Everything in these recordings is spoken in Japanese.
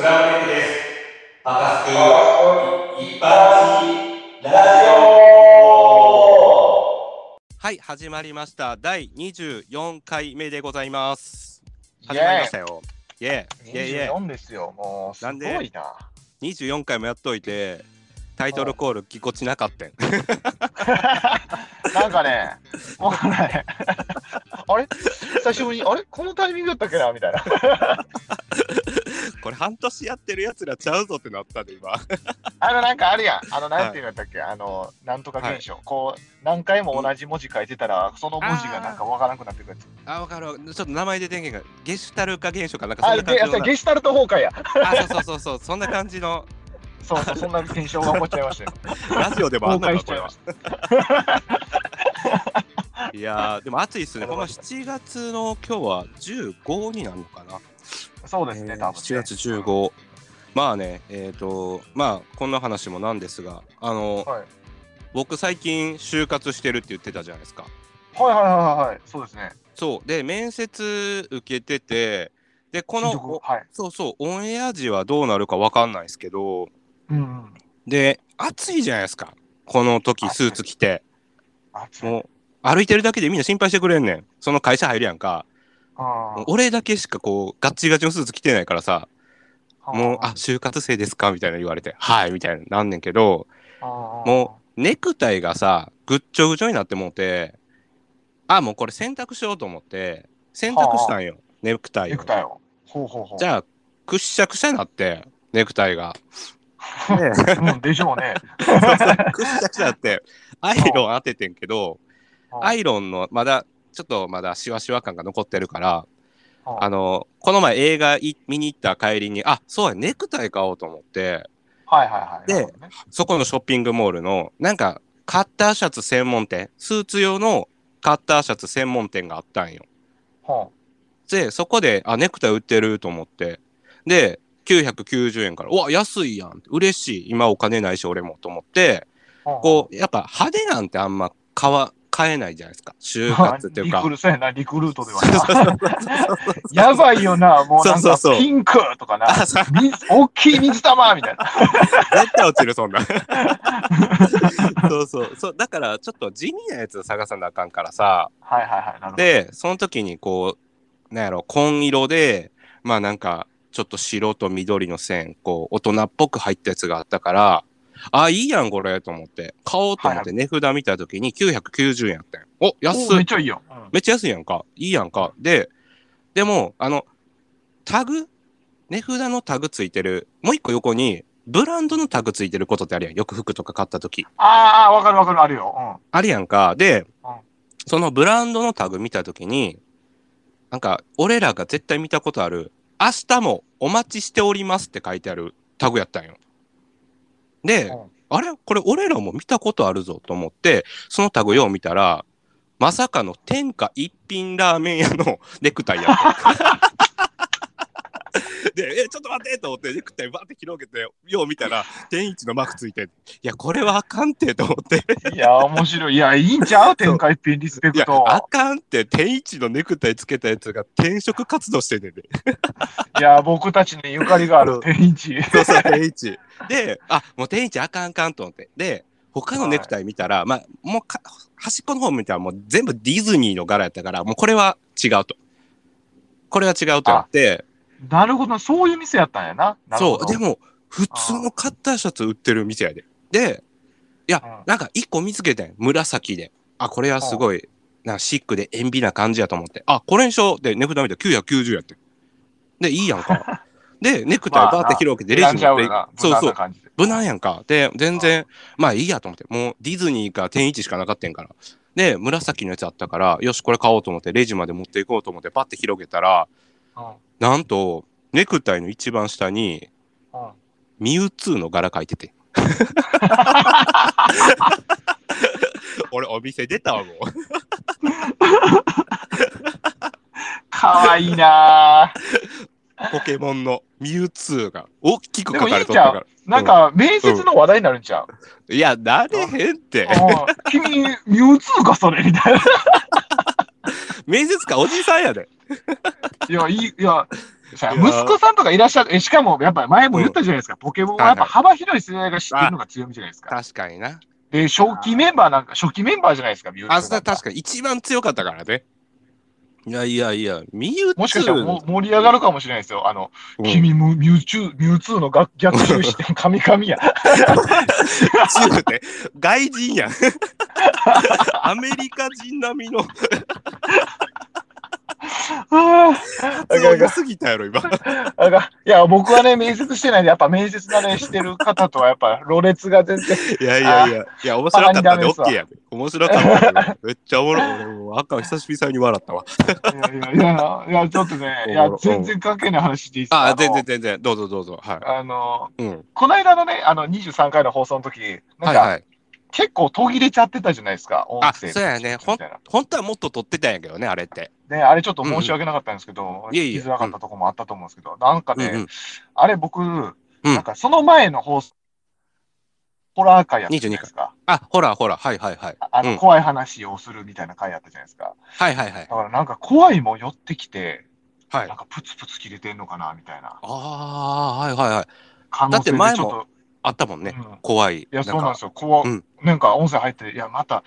スクランブです。パカスク一般人ラジオはい、始まりました。第24回目でございます。始まりましたよ。イェーイイェイイェイ24ですよ、もうすごなんで？いな。24回もやっといて、タイトルコールぎこちなかったん。なんかね、もうね、あれ？久しぶりに、あれ？このタイミングだったっけな？みたいな。これ半年やってるやつらちゃうぞってなったで、今。あの、なんかあるやん。あの、なんていうんだったっけ、あの、なんとか現象。こう、何回も同じ文字書いてたら、その文字がなんかわからなくなってくるやつ。あ、わかるわ。ちょっと名前で電源が、ゲシュタル化現象かなんかそあ、んな感じのな。ゲゲシュタルト崩壊や。あ、そうそうそうそう、そんな感じのそうそう、そんな現象が起こっちゃいましたよ。ラジオでもあん崩なのこれ壊しちゃいまはした。いやー、でも暑いっすね。この7月の今日は15になるのかな。そうですね、えー多分、ね。7月15。まあね、えっ、と、まあ、こんな話もなんですが、あの、はい。僕最近就活してるって言ってたじゃないですか。はいはいはいはいはい、そうですね。そう。で、面接受けてて、で、この、はい。そうそう、オンエア時はどうなるかわかんないですけど、うんうん。で、暑いじゃないですか。この時、スーツ着て。暑い。もう、歩いてるだけでみんな心配してくれんねん。その会社入るやんか。俺だけしかこう、ガッチガチのスーツ着てないからさ、ーもう、あ、就活生ですかみたいな言われて、はい、みたいななんねんけど、もう、ネクタイがさ、ぐっちょぐちょになってもうて、あ、もうこれ洗濯しようと思って、洗濯したんよ、ネクタイを。ネクタイを。ほうほうほう。じゃあ、くっしゃくしゃになって、ネクタイが。でうん、でしょうね。くっしゃくしゃになって、アイロン当ててんけど、アい、イロンのまだ、ちょっとまだシワシワ感が残ってるから、ああの、この前映画い見に行った帰りに、あ、そうや、ネクタイ買おうと思って、はいはいはい。でねそこのショッピングモールの、なんか、カッターシャツ専門店、スーツ用のカッターシャツ専門店があったんよ。ほで、そこで、あ、ネクタイ売ってると思って、で、990円から、うわ、安いやん。嬉しい。今お金ないし、俺もと思って、うほうこう、やっぱ派手なんてあんま買わ、買えないじゃないですか。就活っていうか リク。ルそうやな、リクルートではな。やばいよな、もうなんかピンクとかな、大きい水玉みたいな。絶対落ちる、そんな。そうそう。そう、だから、ちょっと地味なやつを探さなあかんからさ、はいはいはい。で、その時にこう、なんやろ、紺色で、まあなんか、ちょっと白と緑の線、こう、大人っぽく入ったやつがあったから、あ、いいやん、これ、と思って。買おうと思って値札見た時に990円やったんよお、安いおめっ。ちゃいいよ。うんめっちゃ安いやんか。いいやんか。で、でも、あの、タグ？値札のタグついてる、もう一個横に、ブランドのタグついてることってあるやん。よく服とか買った時。ああ、わかるわかる、あるよ。あるやんか。でうん、そのブランドのタグ見たときに、なんか、俺らが絶対見たことある、明日もお待ちしておりますって書いてあるタグやったんよ。で、うんあれ？これ俺らも見たことあるぞと思って、そのタグよう見たら、まさかの天下一品ラーメン屋のネクタイやった。で、え、ちょっと待ってと思って、ネクタイバーって広げて、よう見たら、天一のマークついて、いや、これはあかんてと思って。うん。いや、面白い。いや、いいんちゃう？天下一品リスペクト。あかんって、天一のネクタイつけたやつが転職活動してんねんで。いや、僕たちにゆかりがある天一。そうそう、天一。で、あ、もう天一あかんあかんと思って。で、他のネクタイ見たら、まあ、もうか端っこの方見たらもう全部ディズニーの柄やったから、もうこれは違うと。これは違うと思って、なるほど、そういう店やったんやな。なそう、でも、普通のカッターシャツ売ってる店やで。で、いや、うんなんか一個見つけてん。紫で。あ、これはすごい、なんかシックで塩ビな感じやと思って。あ、これにしようで、値札見たら990やってん。で、いいやんか。で、ネクタイバーって広げて、レジ持って。そうそう無難やんか。で、全然、まあいいやと思って、もうディズニーか天一しかなかったんから。で、紫のやつあったから、よし、これ買おうと思って、レジまで持っていこうと思って、パッて広げたら、うんなんと、ネクタイの一番下に、うんミュウツーの柄書いてて。俺、お店出たわ、もう。かわいいなぁ。ポケモンのミュウツーが大きく書かれとったから。なんか、面接の話題になるんちゃう、いや、なれへんって。うん君、ミュウツーか、それ、みたいな。面接官おじさんやで。いや、いい、いや、息子さんとかいらっしゃる、えしかもやっぱり前も言ったじゃないですか、ポケモンはやっぱ幅広い世代が知ってるのが強みじゃないですか。確かにな。で、初期メンバーなんか、初期メンバーじゃないですか、ミューあ、なんか確かに一番強かったからね。いやいやいや、ミュウツー。もしかしたら盛り上がるかもしれないですよ。あの、うん君もミュウツー、ミュウツーのが逆襲して、神々や。強くて、外人やん。アメリカ人並みのあ発音良すぎたやろ、今。いや、僕はね、面接してないんで、やっぱ面接慣れしてる方とは、やっぱ、ろれつが全然、いやいやいや、いや、面白かったで、バカにダメで OK やで。面白かったで。めっちゃおもろい。赤久しぶりに笑ったわ。いやいやいや、いや、ちょっとね、いや全然関係ない話していいですかあ、の全然全然。どうぞどうぞ。はあの、い。うん。この間のね、あの、23回の放送の時、なんか。結構途切れちゃってたじゃないですか、音あ、声そうやね。ほ。本当はもっと撮ってたんやけどね、あれって。ね、あれちょっと申し訳なかったんですけど、うんいづらかったところもあったと思うんですけど、なんかね、うんうんあれ僕、なんかその前の放送、ホラー会やったじゃないですか。あ、ほらほら。はいはいはい。ああの、うん怖い話をするみたいな回やったじゃないですか。はいはいはいだ。からなんか怖いも寄ってきて、はいなん。かプツプツ切れてんのかなみたいなああ、はいはいはい。だって前と。あったもんね。うん怖い。いや、そうなんかですよ。怖、うんなんか音声入って、いや、また、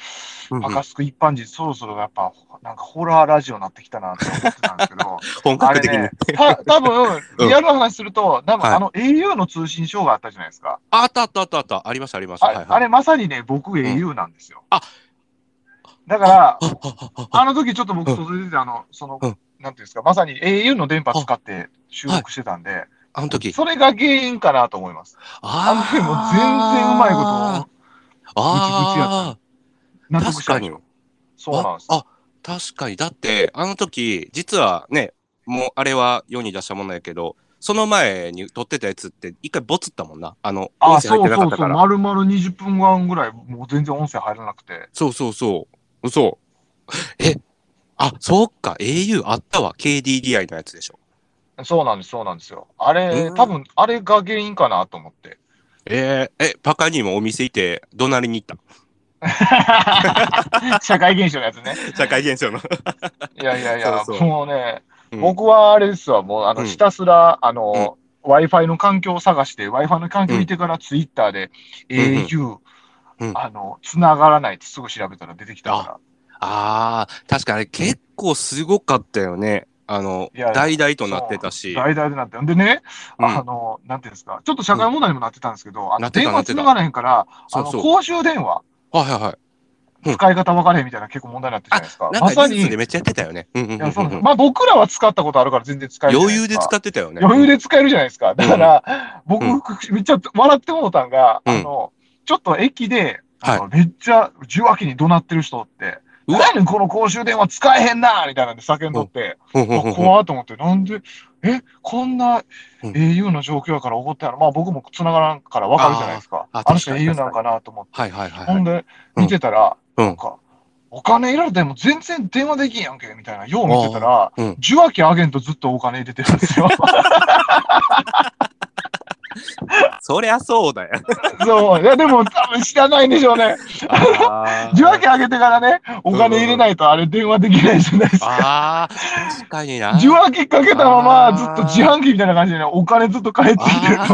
うんうんパカスク一般人、そろそろやっぱ、なんかホラーラジオになってきたなって思ってたんですけど、本格的にね。、た多分うんリアルな話すると、多分はいあの au の通信障害あったじゃないですか。ああったあったあったあった。ありましたありました。あ。あれまさにね、僕 au なんですよ。あだから、あの時ちょっと僕、外出て、あの、その、うんなんていうんですか、まさに au の電波使って収録してたんで、あの時。それが原因かなと思います。あの時もう全然うまいことあ納あ、確かに。そうなんです。あ、あ確かに。だって、あの時、実はね、もうあれは世に出したものやけど、その前に撮ってたやつって一回ボツったもんな。あの、あ、音声入ってなかそうそうそう、ったから。丸々20分間ぐらい、もう全然音声入らなくて。そうそうそう。嘘。え、あ、そうか。au あったわ。KDDI のやつでしょ。そうなんです、そうなんですよ。あれ、うん多分あれが原因かなと思って。えーえ、パカにもお店行って、怒鳴りに行った？社会現象のやつね。社会現象の。いやいやいや、そうそうもうね、うん僕はあれですわ、もうあのうんひたすら、あの、Wi-Fi の環境を探して、Wi-Fi の環境見てから Twitter で、んうん au、うんあの、繋がらないってすぐ調べたら出てきたかああ、確かあれ結構すごかったよね。あの、いや大々となってたし。ら、大々でなって。んでね、うんあの、なんていうんですか、ちょっと社会問題にもなってたんですけど、あの電話繋がらへんから、あの、そうそう。公衆電話、はいはいはい。うん使い方分からへんみたいな結構問題になってるじゃないですか。まさに、めっちゃやってたよね。まあ僕らは使ったことあるから全然使える余裕で使っってたよね。余裕で使えるじゃないですか。だから、僕、うんめっちゃ笑ってもうたんが、うんあの、ちょっと駅で、めっちゃ受話器に怒鳴ってる人って、この公衆電話使えへんなみたいなんで叫んどって、怖っと思って、なんで、え、こんなうん au の状況やから怒ってやる。まあ僕も繋がらんから分かるじゃないですか。あの人 au なんかなと思って。はいはいはいはい。ほんで、うん見てたら、うんなんか、お金入れられても全然電話できんやんけ、みたいな。よう見てたら、うん受話器あげんとずっとお金入れてるんですよ。そりゃそうだよ。そう。いや、でも多分知らないんでしょうね。受話器あげてからね、お金入れないとあれ電話できないじゃないですか。あー、確かにな。受話器かけたままずっと自販機みたいな感じでね、お金ずっと返ってきてる。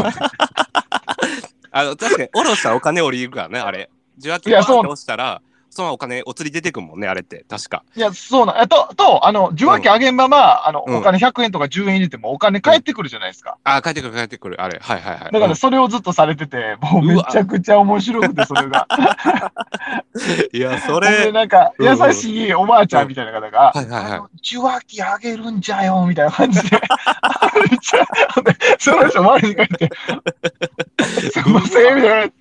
あの、確かに、おろしたらお金降りるからね、あれ。受話器いやそうバーンって押したら、そのお金お釣り出てくるもんね、あれって。確か。いや、そうなん。と、と、あの、受話器あげんまま、あの、うんお金100円とか10円入れてもお金返ってくるじゃないですか。あー、帰ってくる帰ってくる。あれ。はいはいはい。だからそれをずっとされてて、もうめちゃくちゃ面白くて、それが。う んいや、それ。なんか、優しいおばあちゃんみたいな方が、はいはいはいあの受話器あげるんじゃよ、みたいな感じで、その人周りに書いて、すいません、みたい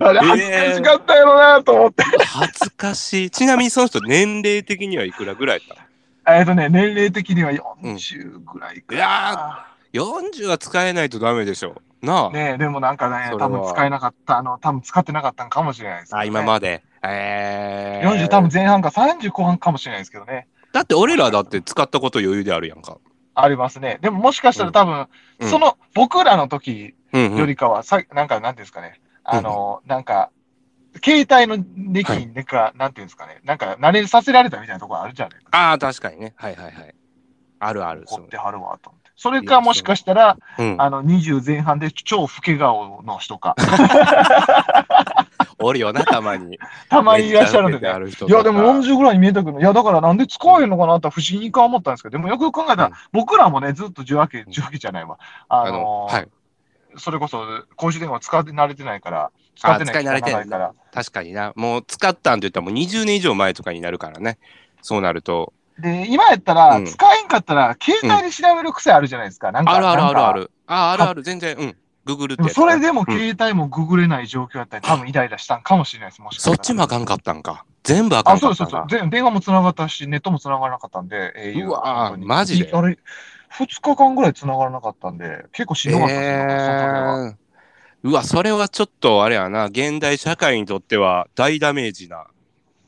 な。あれ、恥ずかしかったやろな、と思って。恥ずかしい。ちなみにその人、年齢的にはいくらぐらいやったえっとね、年齢的には40ぐらいかな。いや ?40 は使えないとダメでしょ。なあ。ねでもなんかね多分使えなかった、あの、多分使ってなかったんかもしれないですね。あ、今まで。えー、40多分前半か30後半かもしれないですけどね。だって俺らだって使ったこと余裕であるやんか。ありますね。でももしかしたら多分、うんその、僕らの時うん、うん。よりかは、さなんか、なんていうんですかね。あの、なんか、携帯の歴はいに、なんか、なんていうんですかね。なんか、慣れさせられたみたいなところあるじゃないですか。ああ、確かにね。はいはいはい。あるある。怒ってはるわ、と思って。それかもしかしたら、うん。あの、20前半で超老け顔の人か。おるよな、たまに。たまにいらっしゃるんでいや、でもとか40ぐらいに見えたけど、いや、だからなんで使わへんのかなって不思議にか思ったんですけど、でもよく考えたら、うん僕らもね、ずっと受話器、受話器じゃないわ。ああのの、はい。それこそ公衆電話使って慣れてないから、使ってない使い慣れてないから。確かにな。もう使ったんって言ったらもう20年以上前とかになるからね。そうなると。で、今やったら、うん使えんかったら、携帯で調べる癖あるじゃないですか。なんかあるあるあるあ。る。あ、あるある。全然、うん。ググるってそれでもうん携帯もググれない状況やったり、多分イライラしたんかもしれないです。もしかしたそらっちもあかんかったんか。全部あかあ、んかったか。そうんです。で電話も繋がったし、ネットも繋がらなかったんで、au うわマジでいあれ、2日間ぐらい繋がらなかったんで、結構しんどかったですよ、外では。えーうわ、それはちょっとあれやな、現代社会にとっては大ダメージな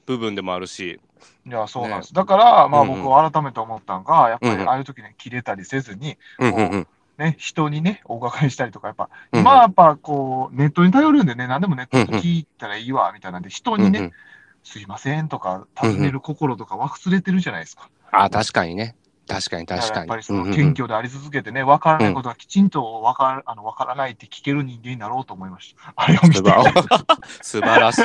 部分でもあるし、いや、そうなんです。だから、まあうんうん僕は改めて思ったのが、やっぱうんうんりああいう時に切れたりせずに、うんうんうん。ね、人にね、お伺いしたりとか、やっぱ、うんうん今はやっぱこう、ネットに頼るんでね、何でもネットで聞いたらいいわ、みたいなんで、人にね、うんうんすいませんとか、尋ねる心とか忘れてるじゃないですか。あ、確かにね。確かにだからやっ。ぱりその謙虚であり続けてね、分からないことはきちんと分から,、あの分からないって聞ける人間になろうと思いました。あれを見て。素晴らしい。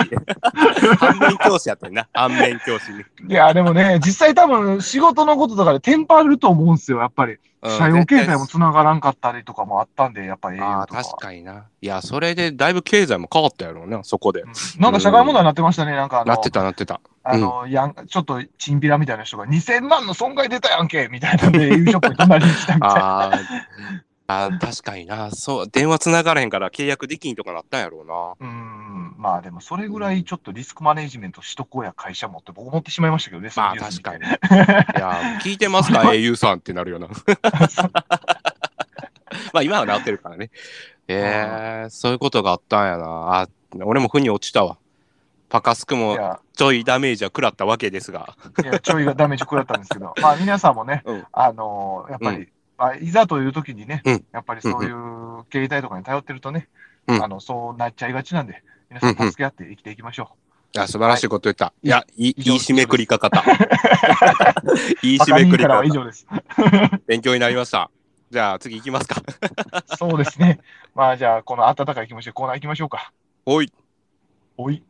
反面教師やったよな。反面教師に。いや、でもね、実際多分仕事のこととかでテンパると思うんですよ、やっぱり。うん社用経済も絶繋がらんかったりとかもあったんで、やっぱりああ。確かにな。いや、それでだいぶ経済も変わったやろうな、そこで。うんなんか社会問題になってましたね、なんかなってた、なってた。あの、やん、ちょっとチンピラみたいな人が2000万の損害出たやんけみたいなんで、au ショップに隣に来たみたいな。あーあー、確かにな。そう、電話つながらへんから契約できんとかなったんやろうな。うーん、まあでもそれぐらいちょっとリスクマネジメントしとこうや会社もって僕思ってしまいましたけどね、まあ確かに。いや、聞いてますか ?au さんってなるよな。まあ今は治ってるからね。えー、そういうことがあったんやな。あ、俺も腑に落ちたわ。パカスクいもや、ちょいダメージは食らったわけですが。いや、ちょいがダメージ食らったんですけど、まあ皆さんもね、うんあのやっぱり、うまあ、いざという時にね、うんやっぱりそういう携帯とかに頼ってるとね、うんあのそうなっちゃいがちなんで、皆さん助け合って生きていきましょいや、素晴らしいこと言った。いや、いい、いい締めくり方。いいバ締めくりカ人からは以方。上です。勉強になりました。じゃあ次行きますか。そうですね。まあじゃあ、この温かい気持ちでコーナー行きましょうか。おい。おい。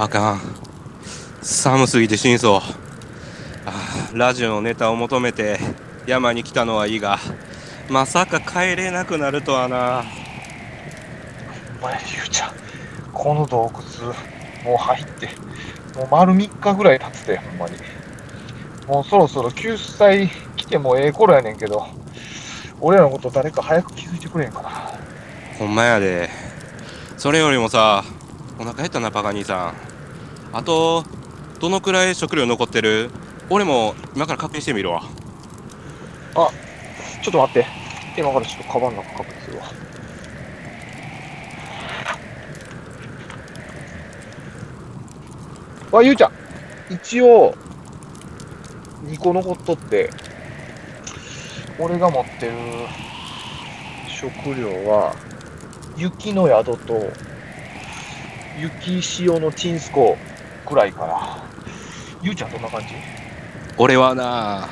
あかん。寒すぎて死にそう。あラジオのネタを求めて山に来たのはいいが、まさか帰れなくなるとはな。お前、ゆうちゃん、この洞窟、もう入って、もう丸3日ぐらい経つて、ほんまに。もうそろそろ救済来てもええ頃やねんけど、俺らのこと誰か早く気づいてくれんかな。ほんまやで。それよりもさ、お腹減ったな、パカ兄さん。あと、どのくらい食料残ってる？俺も今から確認してみるわあ。ちょっと待って。今からちょっとカバンの中確認するわ。あ、ゆうちゃん。一応、2個残っとって、俺が持ってる食料は、雪の宿と、雪塩のチンスコーくらいかな。ゆうちゃんどんな感じ？俺はな、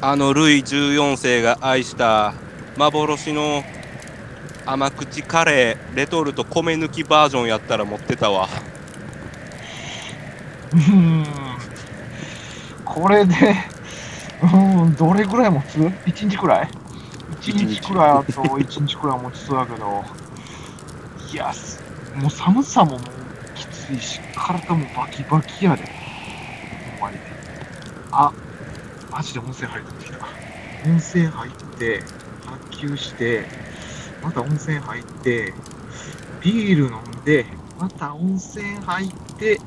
あのルイ14世が愛した幻の甘口カレーレトルト米抜きバージョンやったら持ってたわ。うーんこれで、うーん、どれぐらい持つ ?1 日くらい ?1 日くらいあと1日くらい持ちそうだけど、いや、すもう寒さももういし、体もバキバキやで。ほんまに。あ、マジで温泉入ってきた。温泉入って、発球して、また温泉入って、ビール飲んで、また温泉入って、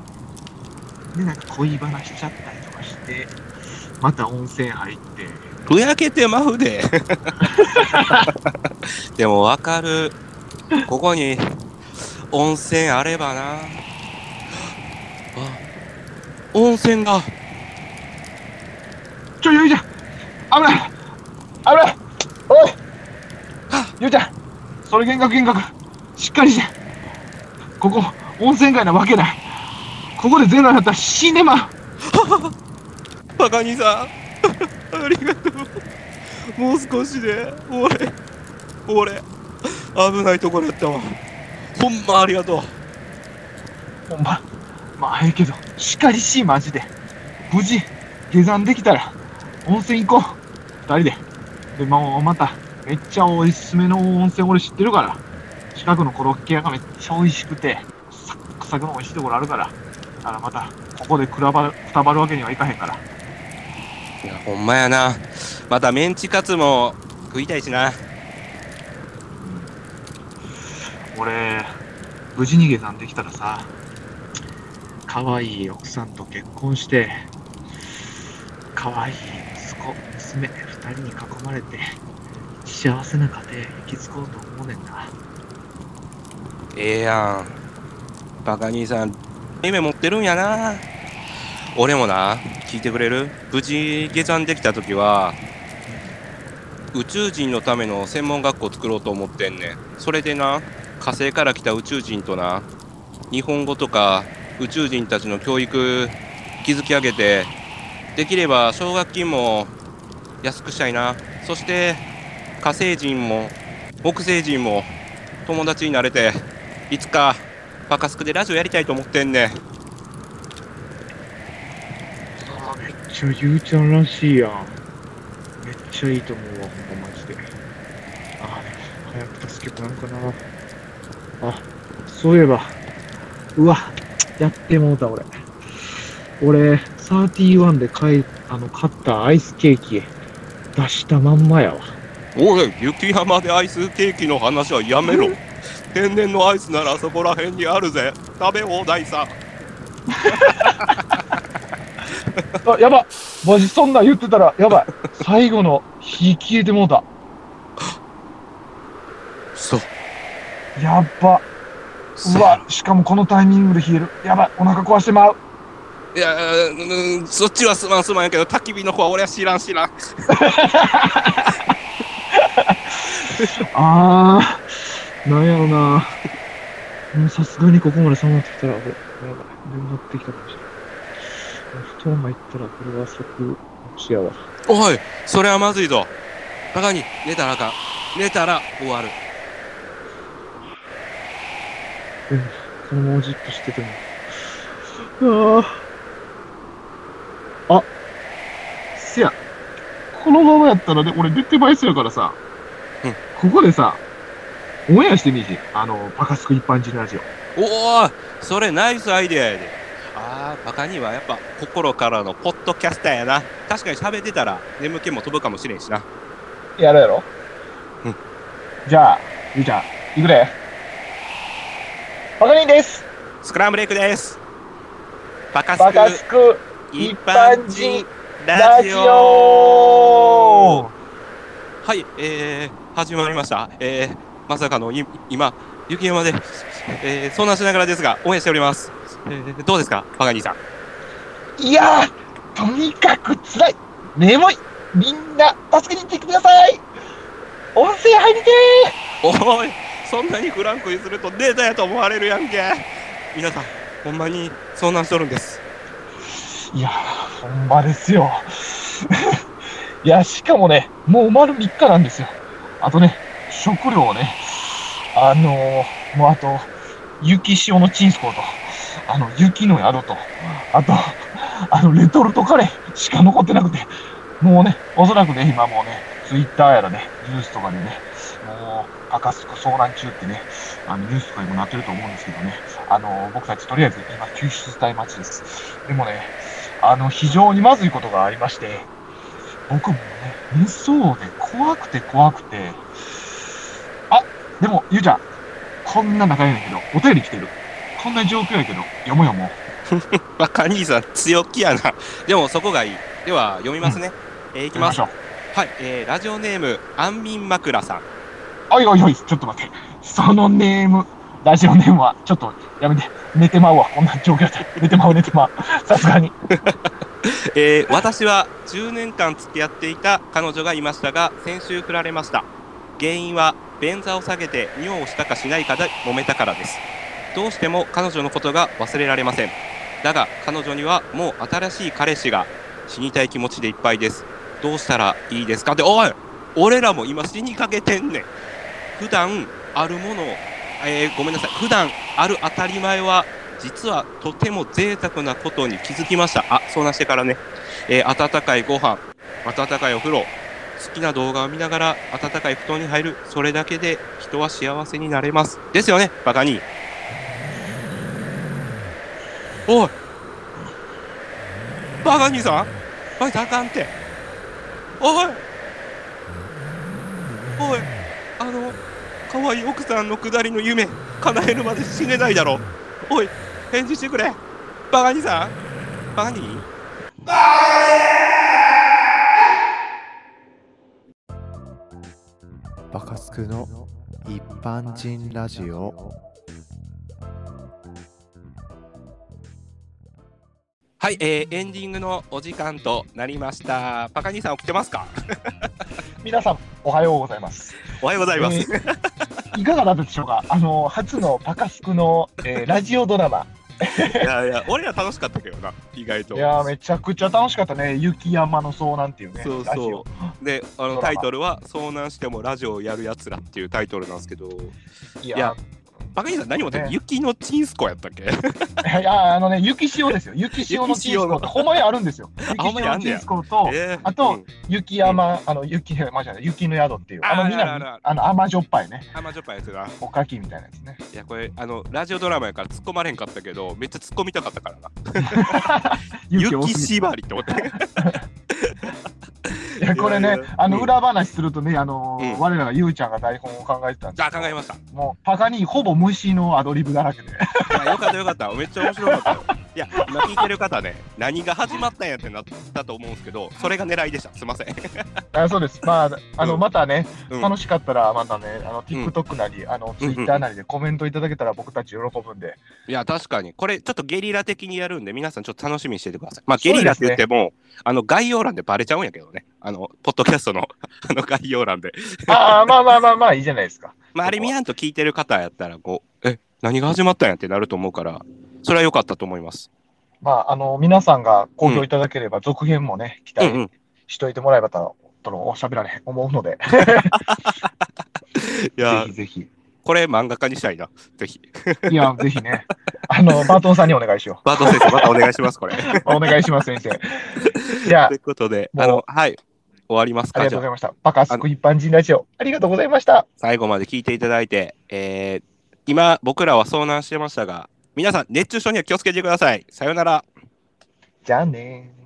で、なんか恋話しちゃったりとかして、また温泉入って、ふやけてまうで。でもわかる。ここに温泉あればな。温泉が。ちょ、ゆいちゃん。危ない。危ない。おい。ゆいちゃん。それ幻覚幻覚。しっかりして。ここ、温泉街なわけない。ここでゼロになったら死んでまう。バカ兄さん。ありがとう。もう少しで、俺、俺、危ないところだったわ。ほんまありがとう。ほんま、まあええけど、しかりしいマジで。無事、下山できたら、温泉行こう。二人で。で、もうまた、めっちゃおすすめの温泉俺知ってるから。近くのコロッケ屋がめっちゃ美味しくて、サックサクの美味しいところあるから。だからまた、ここでくらばる、くたばるわけにはいかへんから。いや、ほんまやな。またメンチカツも食いたいしな。俺、無事に下山できたらさ、可愛い奥さんと結婚して、可愛い息子、娘、二人に囲まれて、幸せな家庭生き継ごうと思うねんな。ええやん。バカ兄さん、夢持ってるんやな。俺もな、聞いてくれる？無事下山できた時は、宇宙人のための専門学校作ろうと思ってんねん。それでな、火星から来た宇宙人とな、日本語とか宇宙人たちの教育築き上げて、できれば奨学金も安くしたいな。そして火星人も木星人も友達になれて、いつかバカスクでラジオやりたいと思ってんねん。あめっちゃゆうちゃんらしいやん。めっちゃいいと思うわ、ほんまマジで。あでも早く助けてもらおうかな。あ、そういえば、うわ、やってもうた俺。俺、31で買い、あの、買ったアイスケーキ、出したまんまやわ。おい、雪山でアイスケーキの話はやめろ。天然のアイスならそこら辺にあるぜ。食べ放題さ。あ、やばマジそんなん言ってたら、やばい。最後の火消えてもうた。そう。やっば。うわ、しかもこのタイミングで冷える。やばい、お腹壊してまう。いや、うん、そっちはすまんすまんやけど、焚き火の方は俺は知らん知らん。あー、なんやろな。もうさすがにここまで寒なってきたら、俺、やばい。眠なってきたかもしれない。布団入ったら、これは即、落ちやわ。おい、それはまずいぞ。バカに寝たらあかん。寝たら終わる。でも、このままじっとしてても。ああ。あ、せや。このままやったらね、俺出てまいそうやからさ。うんここでさ、オンエアしてみいし。あの、パカスク一般人ラジオ。おお、それナイスアイデアやで。ああ、バカにはやっぱ心からのポッドキャスターやな。確かに喋ってたら眠気も飛ぶかもしれんしな。やろうやろうん。じゃあ、ゆうちゃん、いくで。パカニンです。スクランブレイクです。バカススクク一般人ラジオオはい、えー、始まりました。えー、まさかのい今、雪山で、えー、遭難しながらですが、応援しております。えー、どうですか、バカ兄さん。いやー、とにかく辛い。眠い。みんな、助けに行ってください。温泉入りておい、そんなにフランクにするとデータやと思われるやんけ。皆さん、ほんまに遭難しとるんです。いや、ほんまですよ。いや、しかもね、もう丸3日なんですよ。あとね、食料をね、あのー、もうあと、雪塩のチンスコーと、あの、雪の宿と、あと、あの、レトルトカレーしか残ってなくて、もうね、おそらくね、今もうね、ツイッターやらね、ニュースとかでね、もう、赤スク遭難中ってね、あの、ニュースとかにもなってると思うんですけどね、あの、僕たちとりあえず今、救出したい街です。でもね、あの、非常にまずいことがありまして、僕もね、寝そうで怖くて怖くて、あ、でも、ゆうちゃん、こんな仲いいんだけど、お便り来てる。こんな状況やけど、読もう読もう。バカ兄さん、強気やな。でも、そこがいい。では、読みますね。えーいきます。はい、えー、ラジオネーム、安眠枕さん。おいおいおい、ちょっと待って。そのネーム、ラジオネームは、ちょっとやめて、寝てまうわ、こんな状況で。寝てまう、寝てまう。さすがに。えー私は10年間付き合っていた彼女がいましたが先週振られました原因は便座を下げて尿をしたかしないかで揉めたからですどうしても彼女のことが忘れられませんだが彼女にはもう新しい彼氏が死にたい気持ちでいっぱいですどうしたらいいですか？っておい俺らも今死にかけてんねん普段あるもの、えーごめんなさい普段ある当たり前は実はとても贅沢なことに気づきました。あ、そうなしてからね、えー温かいご飯、温かいお風呂、好きな動画を見ながら温かい布団に入る、それだけで人は幸せになれます。ですよね、バカに。おいバカにさんバカあかんって。おいおいあの、可愛い奥さんのくだりの夢、叶えるまで死ねないだろ。おい返事してくれバカにさんバカにバカスクの一般人ラジオはい、えー、エンディングのお時間となりました。バカにさん起きてますか？皆さん、おはようございます。おはようございます。えーいかがだったでしょうか？あの、初のパカスクの、えーラジオドラマ。いやいや、俺ら楽しかったけどな、意外と。いやー、めちゃくちゃ楽しかったね。雪山の遭難っていうね。そうそう。で、あのタイトルは、遭難してもラジオをやるやつらっていうタイトルなんですけど、いやいやバカにさん何もって、ね雪のチンスコやったっけ？いや、あのね、雪塩ですよ。雪塩のチンスコって、ほんまにあるんですよ。雪塩のチンスコと、えーあとうん雪山、あの、雪、まじゃない、雪の宿っていう、あの、みんなあの、甘じょっぱいね、甘じょっぱいやつが。おかきみたいなやつね。いや、これ、あの、ラジオドラマやから突っ込まれんかったけど、めっちゃ突っ込みたかったからな。雪縛りって思って。いや、これねあの、うん裏話するとね、あのうん、我らがゆうちゃんが台本を考えてたんですあ、考えました。いもう、パカにほぼ虫のアドリブだらけで。や、よかったよかった。めっちゃ面白かったよ。いや、今聞いてる方ね、何が始まったんやってなったと思うんですけど、それが狙いでした。すいません。あそうです。まあ、あの、うんまたね、うん楽しかったら、またね、あの、うん TikTok なり、あの、うんうん Twitter なりでコメントいただけたら僕たち喜ぶんで。いや、確かに。これ、ちょっとゲリラ的にやるんで、皆さんちょっと楽しみにしててください。まあ、ゲリラって言っても、あの、概要欄でバレちゃうんやけどね。あの、ポッドキャストの、あの、概要欄で。ああ、まあまあまあまあ、いいじゃないですか。まあ、あれ見やんと聞いてる方やったら、こう、え、何が始まったんやってなると思うから、それは良かったと思います。まあ、あの、皆さんが好評いただければ、続編もね、期うんう待ん。しといてもらえばと、とのおしゃべられ思うので、いやぜひ、ぜひ。これ漫画家にしたいな。ぜひ。いや、ぜひね、あの、バートンさんにお願いしよバートン先生、またお願いします、これ。う。お願いします、先生。じゃあとい、うことで、もうあの、はい。終わりますか？あありがとうございました。バカスク一般人ラジオ、ありがとうございました。最後まで聞いていただいて、えー今、僕らは遭難してましたが、皆さん、熱中症には気をつけてください。さようなら。じゃあねー。